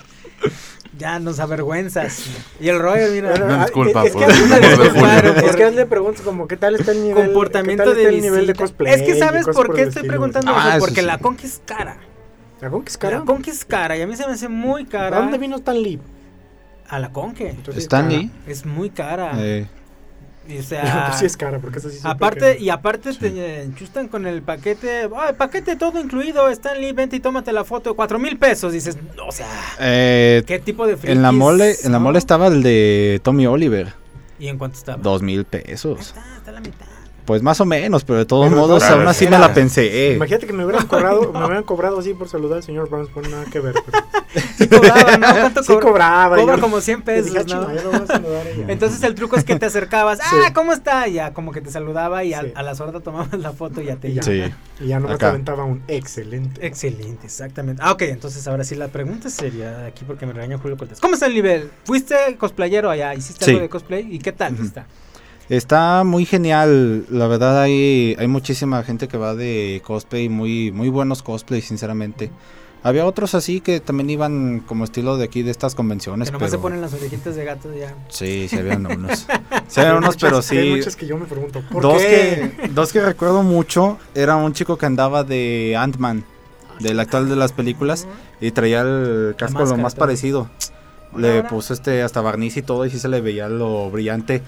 Ya nos avergüenzas. Y el rollo, mira. Pero, Una ah, disculpa es, es por- que, Una disculpa, es por- que hazle preguntas como qué tal está el nivel comportamiento qué tal de está el nivel de cosplay Es que sabes por qué estoy estilo. preguntando Ah, eso, porque sí. la conquista es cara. ¿La Conque es cara? La conquista es cara y a mí se me hace muy cara. ¿A dónde vino Stan Lee? A la conque. Entonces, Stanley. Es muy cara. Eh, o sea, *laughs* Pues sí es cara, porque eso sí supe Aparte, y aparte te enchustan con el paquete, "Ay, paquete todo incluido, Stanley, vente y tómate la foto cuatro mil pesos. Dices, o sea, eh, ¿qué tipo de en la frikis, mole, en la mole estaba el de Tommy Oliver, ¿Y en cuánto estaba? dos mil Ahí pesos. está, está la mitad. Pues más o menos, pero de todos Pero modos aún así era- me la pensé. Imagínate que me hubieran cobrado, me hubieran cobrado así por saludar al señor Burns, por nada que ver. pero- *laughs* Sí cobraba, ¿no? ¿Cuánto Sí cobra? cobraba. Cobra yo- como 100 y pesos, dije, "Ah, ya". Entonces el truco es que te acercabas, Sí. ah, ¿cómo está? Y ya como que te saludaba y a, Sí. a la sorda tomabas la foto y ya te Y ya. Sí. Y ya no me Acá. aventaba un excelente. Excelente, exactamente. Ah, ok, entonces ahora sí la pregunta sería aquí porque me regañó Julio Cortés. ¿Cómo está el nivel? ¿Fuiste cosplayero allá? ¿Hiciste Sí. algo de cosplay? ¿Y qué tal Ujú. está? Está muy genial, la verdad hay, hay muchísima gente que va de cosplay, muy, muy buenos cosplay, sinceramente. Había otros así que también iban como estilo de aquí de estas convenciones, Que nomás pero se ponen las orejitas de gato ya. sí, se habían *laughs* unos. Se habían unos, pero muchas- Hay sí. muchas que yo me pregunto, ¿por Dos qué? que, dos que recuerdo mucho, era un chico que andaba de Ant-Man, del actual de las películas, y traía el casco lo más parecido. Le puso este hasta barniz y todo y sí se le veía lo brillante.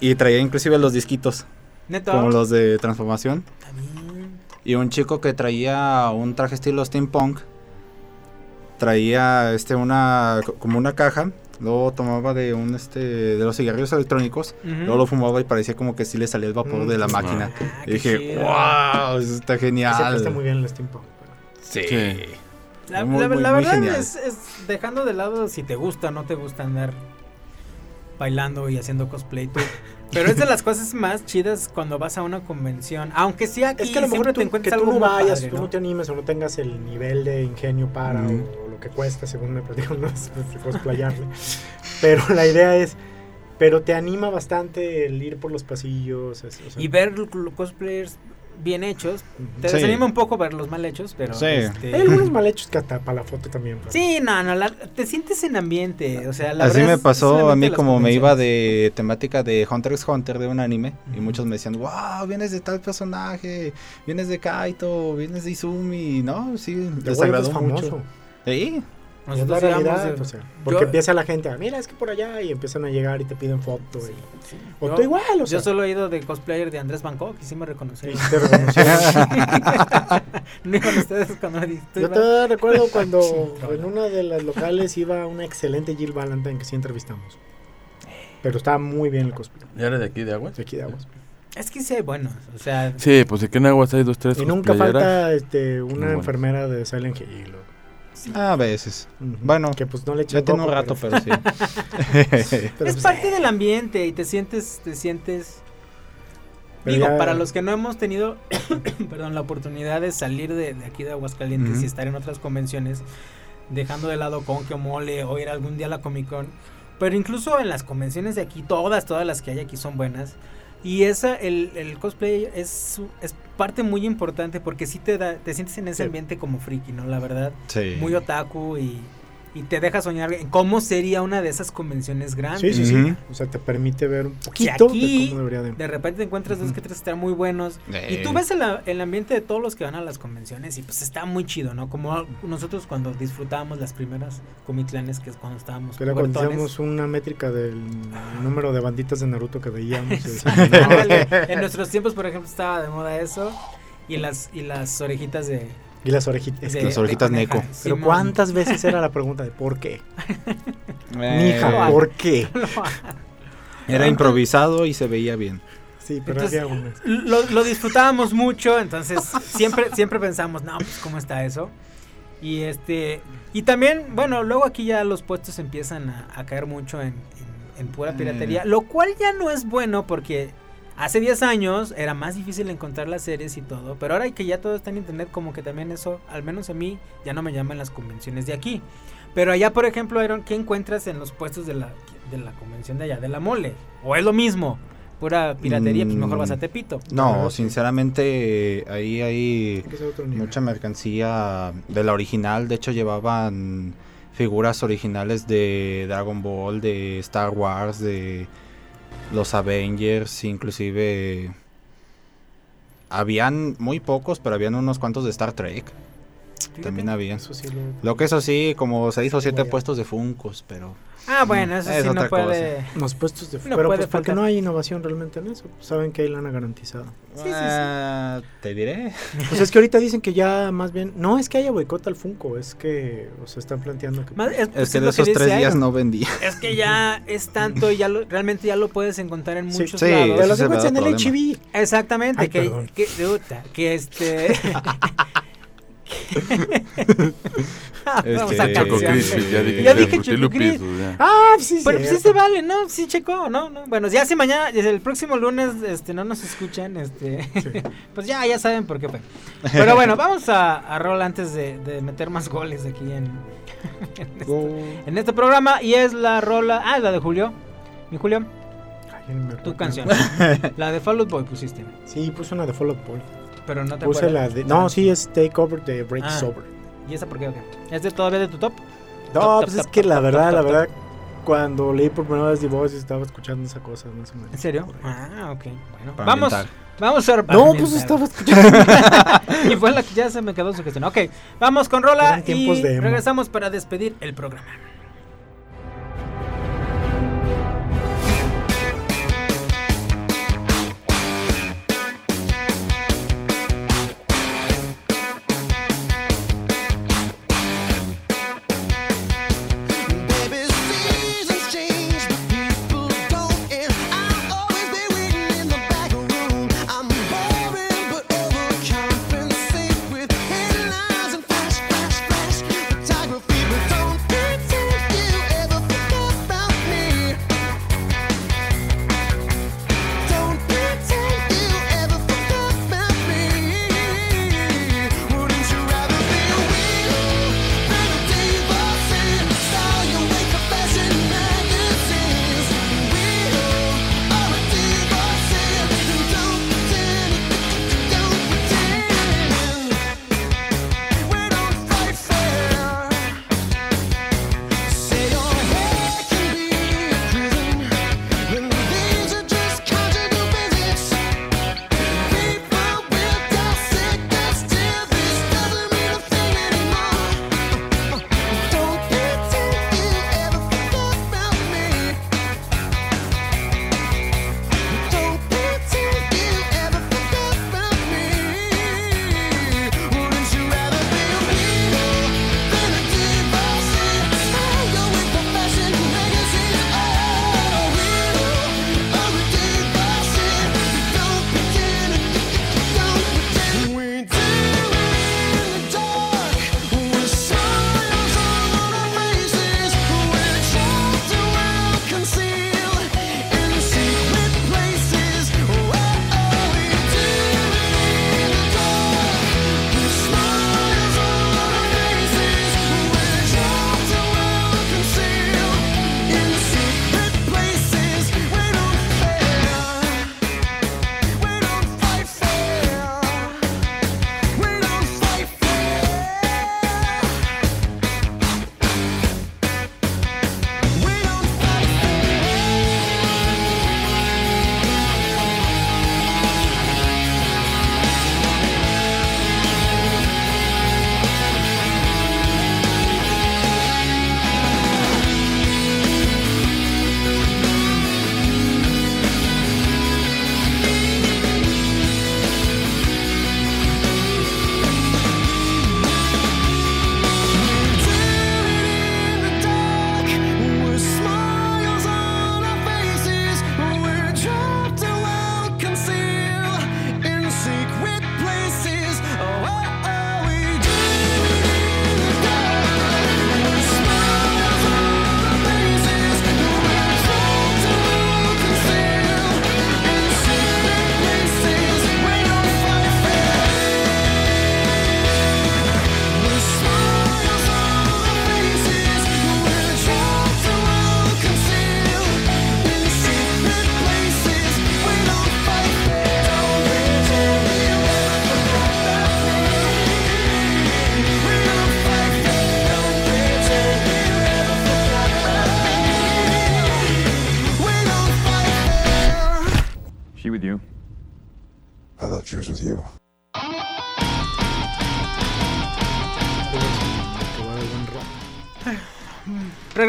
Y traía inclusive los disquitos, Neto. como los de transformación. También. Y un chico que traía un traje estilo steampunk. Traía este una co- como una caja. Luego tomaba de un este de los cigarrillos electrónicos. Luego lo fumaba y parecía como que sí le salía el vapor Mm, de la sí. máquina. Ah, y dije, chido. wow, eso está Se genial. presta muy bien el steampunk. Sí. Sí. La, Muy, la- muy, la muy verdad es dejando de lado si te gusta o no te gusta andar bailando y haciendo cosplay tú. *laughs* Pero es de las cosas más chidas cuando vas a una convención. Aunque sí aquí Es que a lo mejor tú, te encuentras que tú algo no vayas, padre, tú ¿no? no te animes o no tengas el nivel de ingenio para o, o lo que cuesta, según me platican los *laughs* cosplayarle. pero la idea es, pero te anima bastante el ir por los pasillos. es- o sea, Y ver l- l- cosplayers bien hechos. Te Sí. desanima un poco ver los mal hechos, pero... Sí. este, Hay algunos mal hechos que hasta para la foto también. pero- Sí, no, no, la- te sientes en ambiente, o sea, la Así me pasó a mí como me iba de temática de Hunter x Hunter de un anime y muchos me decían, wow, vienes de tal personaje, vienes de Kaito, vienes de Izumi, ¿no? Sí, les agradó famoso. mucho. Sí, Es la Nosotros íbamos realidad, de- o sea, porque yo- empieza la gente, a, mira, es que por allá, y empiezan a llegar y te piden foto. y- o yo- tú igual, o sea. Yo solo he ido de cosplayer de Andrés Bangkok y sí me reconocieron. y te reconocieron. *laughs* no iban ustedes cuando me. Yo te recuerdo cuando *laughs* Sí, en una de las locales iba una excelente Jill Valentine que sí entrevistamos. Pero estaba muy bien el cosplay. ¿Y eres de aquí de Aguas? De aquí de Aguas. Es que sí hay buenos, o sea, Sí, pues aquí en Aguas hay dos, tres Y nunca falta este, una enfermera de Silent Hill. O- a veces. Bueno, que pues no le echan Ya tiene un rato, pero sí. *laughs* pero es pues, parte del ambiente y te sientes, te sientes. Pero Digo, ya- para los que no hemos tenido, *coughs* perdón, la oportunidad de salir de, de aquí de Aguascalientes y estar en otras convenciones, dejando de lado Conque o Mole o ir algún día a la Comic Con, pero incluso en las convenciones de aquí, todas, todas las que hay aquí son buenas. Y esa, el, el cosplay es, es parte muy importante porque sí te da, te sientes en ese ambiente como friki, ¿no? La verdad, sí. muy otaku y, y te deja soñar en cómo sería una de esas convenciones grandes. Sí, sí. O sea, te permite ver un poquito aquí de cómo debería de. de repente te encuentras dos que tres que están muy buenos y tú ves el, ambiente de todos los que van a las convenciones y pues está muy chido, ¿no? Como nosotros cuando disfrutábamos las primeras Comiclanes, que es cuando estábamos Que contamos una métrica del número de banditas de Naruto que veíamos. *laughs* en nuestros tiempos, por ejemplo, estaba de moda eso y las y las orejitas de, y las orejitas. de- las orejitas. Neko. Pero Simón. ¿cuántas veces era la *laughs* pregunta de por qué? Eh, Mija, ¿por qué? *laughs* Era improvisado y se veía bien. Sí, pero Entonces, había unas. lo, lo disfrutábamos mucho, entonces siempre siempre pensamos, no, pues cómo está eso. Y este y también, bueno, luego aquí ya los puestos empiezan a, a caer mucho en, en- en pura piratería, lo cual ya no es bueno porque hace 10 años era más difícil encontrar las series y todo, pero ahora que ya todo está en internet, como que también eso, al menos a mí, ya no me llaman las convenciones de aquí. Pero allá, por ejemplo, Aaron, ¿qué encuentras en los puestos de la, de la convención de allá, de la mole? ¿O es lo mismo? Pura piratería, pues mejor vas a Mm, Tepito. No, sinceramente ahí hay mucha mercancía de la original. De hecho llevaban figuras originales de Dragon Ball, de Star Wars, de los Avengers, inclusive habían muy pocos, pero habían unos cuantos de Star Trek. También había. Eso sí lo- Lo que eso sí, como seis o siete puestos de Funcos, pero Ah, bueno, eso Es sí no otra puede. Los puestos de No pero puede pues porque no hay innovación realmente en eso. Saben que hay lana garantizada. Sí, sí, sí. Ah, te diré. Pues es que ahorita dicen que ya más bien no es que haya boicot al Funko, es que o sea, están planteando que Más- es, pues, Es que es de lo esos tres días no vendía. Es que ya es tanto y ya lo- realmente ya lo puedes encontrar en Sí, muchos sí, lados. es el encuentras en el HB. Exactamente, Ay, que, que, que este. *laughs* *laughs* Vamos Este, a Choco. Crispy, ya dije Ya dije Choco Crispy. pues. Ah, sí, Pero pues sí cierto. se vale, ¿no? Sí, checo, ¿no? ¿no? Bueno, ya si mañana, desde el próximo lunes, este, no nos escuchan, este, *laughs* pues ya, ya saben por qué fue. Pero bueno, *laughs* vamos a, a rol antes de, de meter más goles aquí en, en, este, en este programa. Y es la rola, ah, la de Julio. Mi Julio, Ay, tu canción. la de Fall Out Boy pusiste, Sí, puse una de Fall Out Boy. Pero no te Puse acuerdas. la de No, sí es Take Over de Break Ah. Sober. ¿Y esa por qué? o qué? ¿Es de todavía de tu top? No, Top, pues top, es top, que top, la verdad, top, la top, verdad cuando leí por primera vez The Voice estaba escuchando esa cosa más o menos. ¿En serio? Ah, ok. Bueno, Para vamos. ambientar. Vamos a No, pues estaba *laughs* escuchando. y fue la que ya se me quedó su gestión. Ok, vamos con Rola y regresamos para despedir el programa.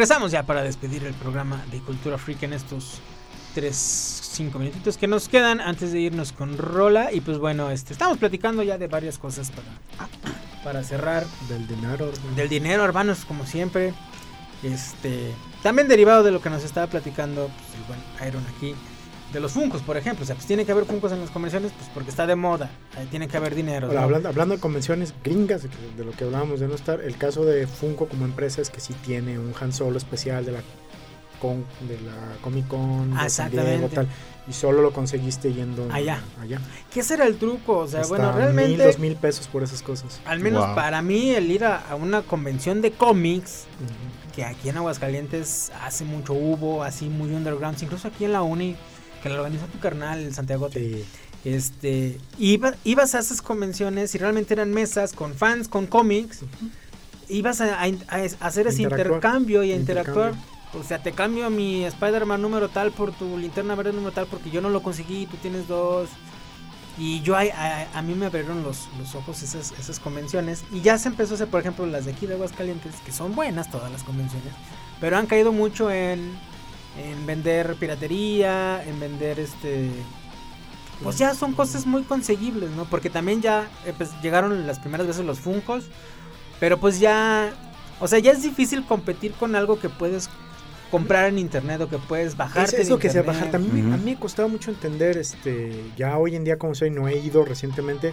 Regresamos ya para despedir el programa de Cultura Freak en estos 3, 5 minutitos que nos quedan antes de irnos con Rola. Y pues bueno, este, estamos platicando ya de varias cosas para, para cerrar. Del dinero. Del dinero, hermanos, como siempre. Este, también derivado de lo que nos estaba platicando pues, el buen Iron aquí. De los Funcos, por ejemplo. O sea, pues tiene que haber Funcos en las convenciones pues porque está de moda. Ahí tiene que haber dinero. Ahora, ¿no? hablando, hablando de convenciones gringas, de, lo que hablábamos de no estar, el caso de Funko como empresa es que sí tiene un Han Solo especial de la, con, de la Comic Con, Ah, de San Diego, exactamente. tal, y solo lo conseguiste yendo Allá. allá. ¿Qué ese era el truco? O sea, Hasta bueno, mil, realmente... dos mil pesos por esas cosas. Al menos Wow. para mí el ir a, a una convención de cómics, que aquí en Aguascalientes hace mucho hubo, así muy underground, incluso aquí en la Uni, que lo organizó tu carnal, Santiago. Este, iba- ibas a esas convenciones y realmente eran mesas con fans, con cómics, ibas a, a- a hacer ese intercambio y a interactuar. O sea, te cambio mi Spider-Man número tal por tu linterna verde número tal porque yo no lo conseguí, tú tienes dos. Y yo a, a- a mí me abrieron los, los ojos esas, esas convenciones. Y ya se empezó a hacer, por ejemplo, las de aquí de Aguascalientes, que son buenas todas las convenciones. Pero han caído mucho en, en vender piratería, en vender este... Pues ya son cosas muy conseguibles, ¿no? Porque también ya eh, pues, llegaron las primeras veces los Funcos. Pero pues ya... O sea, ya es difícil competir con algo que puedes comprar en internet o que puedes bajarte. Es, es lo que se internet. bajar. También a mí me costaba mucho entender, este, ya hoy en día como soy, no he ido recientemente,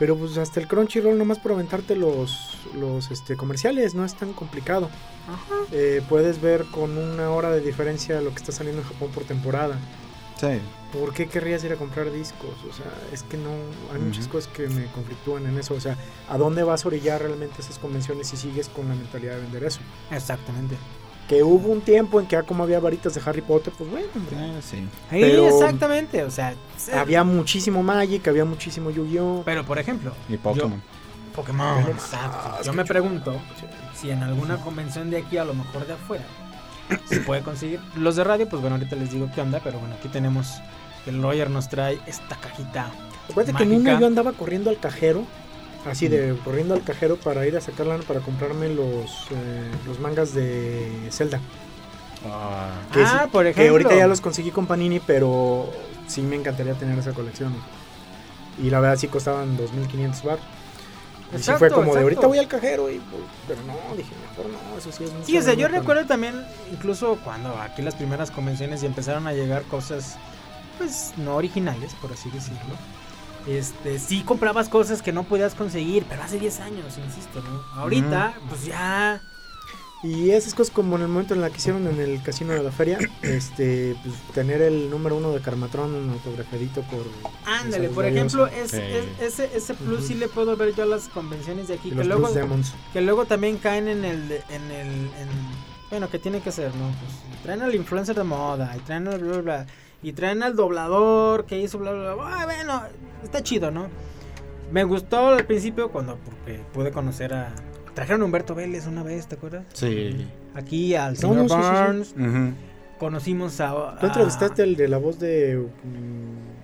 pero pues hasta el Crunchyroll nomás por aventarte los, los este, comerciales, no es tan complicado. Eh, puedes ver con una hora de diferencia lo que está saliendo en Japón por temporada. Sí. ¿Por qué querrías ir a comprar discos? O sea, es que no, hay muchas Ujú. cosas que me conflictúan en eso. O sea, ¿a dónde vas a orillar realmente esas convenciones si sigues con la mentalidad de vender eso? Exactamente. Que hubo un tiempo en que ya como había varitas de Harry Potter, pues bueno, hombre. sí. Exactamente, o sea, sí. Había muchísimo Magic, había muchísimo Yu-Gi-Oh! Pero por ejemplo, Y Pokémon. Pokémon, Pero- exacto. Ah, Yo me pregunto si en alguna convención de aquí, a lo mejor de afuera, se puede conseguir. Los de radio, pues bueno, ahorita les digo qué onda, pero bueno, aquí tenemos el Roger nos trae esta cajita. Acuérdate que en una yo andaba corriendo al cajero, así de corriendo al cajero para ir a sacar lana para comprarme los, eh, los mangas de Zelda. Que Ah, sí- por Que ejemplo. ahorita ya los conseguí con Panini, pero sí me encantaría tener esa colección. Y la verdad sí costaban 2.500 bar. Y sí Exacto, fue como de ahorita voy al cajero y pues, pero no, dije mejor no, eso sí es mucho Sí, o sea, yo recuerdo también, incluso cuando aquí las primeras convenciones y empezaron a llegar cosas, pues, no originales, por así decirlo. Este, sí comprabas cosas que no podías conseguir, pero hace 10 años, insisto, ¿no? Ahorita, pues ya... Y esas cosas como en el momento en la que hicieron en el casino de la feria, *coughs* este, pues tener el número uno de Carmatron autografiadito por... Ándale, por ejemplo, es, Sí. es- ese, ese plus Ujú. sí le puedo ver yo a las convenciones de aquí. Y Que luego, que luego también caen en el... En el en- bueno, que tiene que ser, ¿no? Pues, traen al influencer de moda, y traen al bla, bla, bla, y traen al doblador que hizo bla, bla, bla. Ah, bueno, está chido, ¿no? Me gustó al principio cuando porque pude conocer a... Trajeron a Humberto Vélez una vez, ¿te acuerdas? Sí. Aquí al No, señor no, sí, sí, sí. Burns. Ujú. Conocimos a... Tú entrevistaste el de la voz de...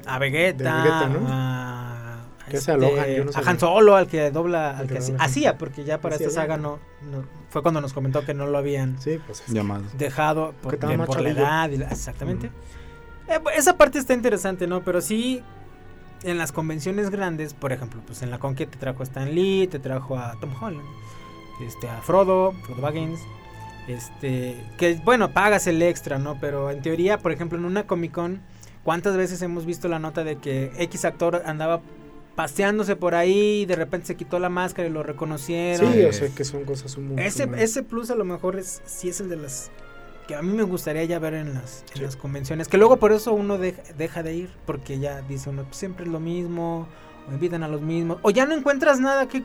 a Vegeta, de Vegeta, ¿no? a, Que Logan, yo no a. Han Solo, al que dobla, al Al que que hacía, dobla porque ya para esta saga no, no- fue cuando nos comentó que no lo habían Sí, pues... Llamado. dejado por, de- por la edad, y la- exactamente. Esa parte está interesante, ¿no? Pero sí, en las convenciones grandes, por ejemplo, pues en la Conquista te trajo a Stan Lee, te trajo a Tom Holland, este, a Frodo, Frodo Baggins, este, que bueno, pagas el extra, ¿no? Pero en teoría, por ejemplo, en una Comic Con, ¿cuántas veces hemos visto la nota de que X actor andaba paseándose por ahí y de repente se quitó la máscara y lo reconocieron? Sí, o sea que son cosas muy... Ese, ese plus a lo mejor es sí es el de las que a mí me gustaría ya ver en las, en las convenciones. Que luego por eso uno deja, deja de ir, porque ya dice uno, pues, siempre es lo mismo, o invitan a los mismos, o ya no encuentras nada que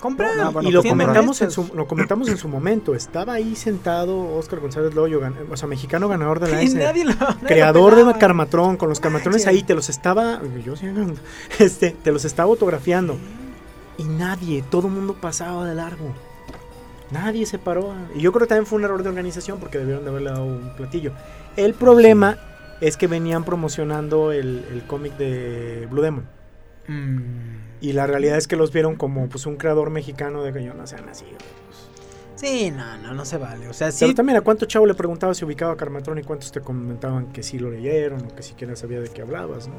comprar. No, bueno, y lo comentamos, en su, lo comentamos en su momento. Estaba ahí sentado Oscar González Loyo, gan- o sea, mexicano ganador de la *laughs* Y S. creador de. Carmatrón, con los Carmatrones *laughs* ahí, te los estaba. Yo sí, *laughs* este, te los estaba autografiando. Y nadie, todo el mundo pasaba de largo. Nadie se paró. Y yo creo que también fue un error de organización porque debieron de haberle dado un platillo. El problema es que venían promocionando el, el cómic de Blue Demon. Mm. Y la realidad es que los vieron como pues un creador mexicano de que yo no sean así. güey. Sí, no, no, no se vale. O sea, sí. Pero también a cuánto chavo le preguntaba si ubicaba a Carmatrón y cuántos te comentaban que sí lo leyeron o que siquiera sabía de qué hablabas, ¿no?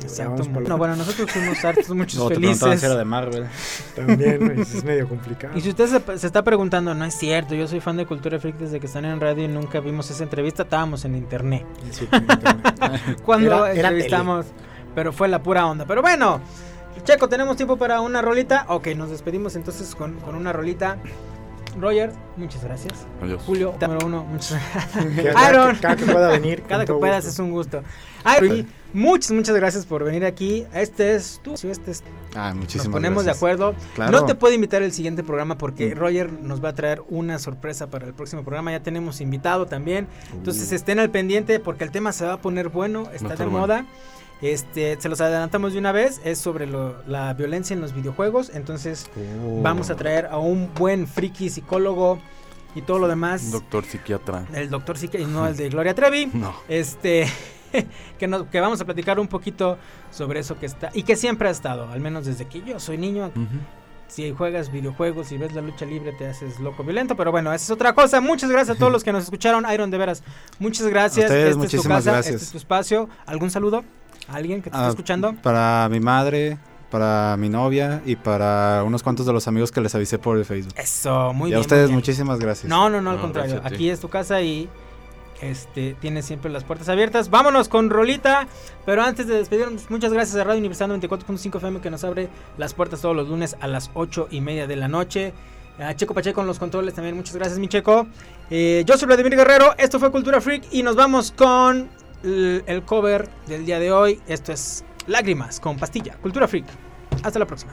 Exacto. No, bueno, nosotros fuimos hartos, muchos te preguntaban felices. era de Marvel. También es medio complicado. Y si usted se, se está preguntando, no es cierto, yo soy fan de Cultura Freak desde que están en radio y nunca vimos esa entrevista, estábamos en internet. Sí, internet. *laughs* Cuando Era- era entrevistamos, pero fue la pura onda. Pero bueno, Checo, ¿tenemos tiempo para una rolita? Ok, nos despedimos entonces con, con una rolita. Roger, muchas gracias. Adiós. Julio, número uno, muchas *laughs* gracias. Aaron, cada que pueda venir. *laughs* cada que puedas gusto. es un gusto. Aaron, muchas, muchas gracias por venir aquí. Este es tú, este es Ah, muchísimas nos ponemos gracias. de acuerdo. Claro. No te puedo invitar el siguiente programa porque Mm. Roger nos va a traer una sorpresa para el próximo programa. Ya tenemos invitado también. Entonces Uh. estén al pendiente porque el tema se va a poner bueno, está de estar bueno. Este, se los adelantamos de una vez, es sobre lo- la violencia en los videojuegos. Entonces Uh. vamos a traer a un buen friki psicólogo y todo lo demás. Doctor psiquiatra. El doctor y no el de Gloria Trevi. *laughs* No. Este, *laughs* que, nos- que vamos a platicar un poquito sobre eso que está y que siempre ha estado, al menos desde que yo soy niño. Ujú. Si juegas videojuegos y ves la lucha libre te haces loco violento, pero bueno, esa es otra cosa. Muchas gracias a todos *laughs* los que nos escucharon, Iron de veras. Muchas gracias. A ustedes, Esta es tu muchísimas casa, gracias. este es tu espacio. ¿Algún saludo? ¿A alguien que te Ah, está escuchando? Para mi madre, para mi novia y para unos cuantos de los amigos que les avisé por el Facebook. Eso, muy y bien. a ustedes muchísimas gracias. No, no, no, al No, contrario. Aquí es tu casa y este tienes siempre las puertas abiertas. Vámonos con Rolita. Pero antes de despedirnos, muchas gracias a Radio Universal 94.5 FM que nos abre las puertas todos los lunes a las 8 y media de la noche. A Checo Pacheco con los controles también. Muchas gracias, mi Checo. Eh, yo soy Vladimir Guerrero. Esto fue Cultura Freak. Y nos vamos con el, cover del día de hoy. Esto es Lágrimas con Pastilla. Cultura Freak. Hasta la próxima.